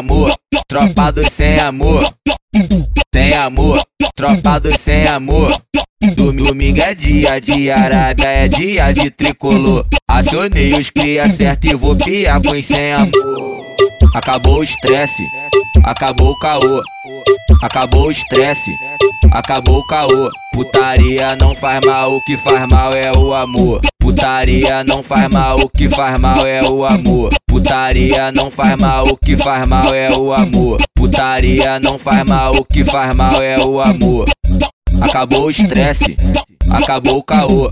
amor, tropa do sem amor. Sem amor, tropa do sem amor. Domingo é dia de Arábia, é dia de tricolor. Acionei os cria certo e vou piar com sem amor. Acabou o estresse, acabou o caô. Acabou o estresse, acabou o caô. Putaria não faz mal, o que faz mal é o amor. Putaria não faz mal, o que faz mal é o amor. Putaria não faz mal, o que faz mal é o amor. Putaria não faz mal, o que faz mal é o amor. Acabou o estresse, acabou o caô.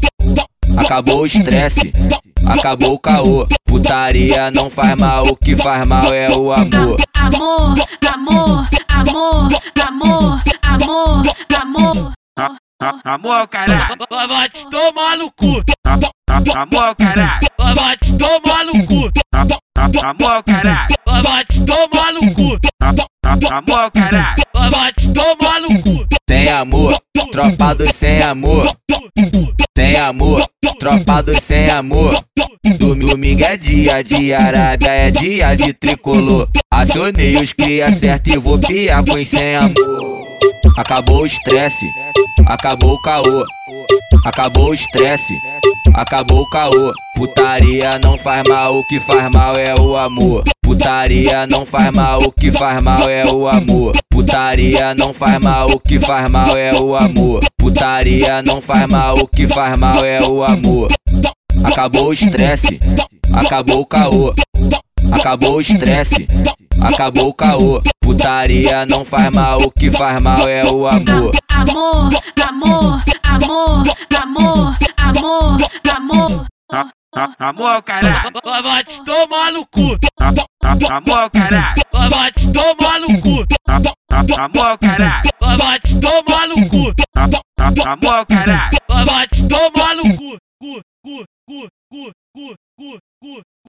Acabou o estresse, acabou o caô. Putaria não faz mal, o que faz mal é o amor. Amor, amor, amor, amor, amor, amor. Amor, caralho. Vai te tomar no cu. Amor, caralho. Vai te tomar no cu. Amor, caralho. Vai te tomar no cu. Amor, caralho. Vai te tomar no cu. Sem amor, tropa do sem amor. Sem amor, tropa do sem amor. Domingo é dia de Arábia, é dia de tricolor. Acionei os cria certo e vou piar com sem amor. Acabou o estresse, acabou o caô. Acabou o estresse, acabou o caô. Putaria não faz mal, o que faz mal é o amor. Putaria não faz mal, o que faz mal é o amor. Putaria não faz mal, o que faz mal é o amor. Putaria não faz mal, o que faz mal é o amor. Acabou o estresse, acabou o caô. Acabou o estresse, acabou o caô. Putaria não faz mal, o que faz mal é o amor. Amor, amor, amor, Amor, caralho. Vai te tomar no cu. Amor, caralho. Vai te tomar no cu. Amor, caralho. Vai te tomar no cu. Amor, caralho. Vai te tomar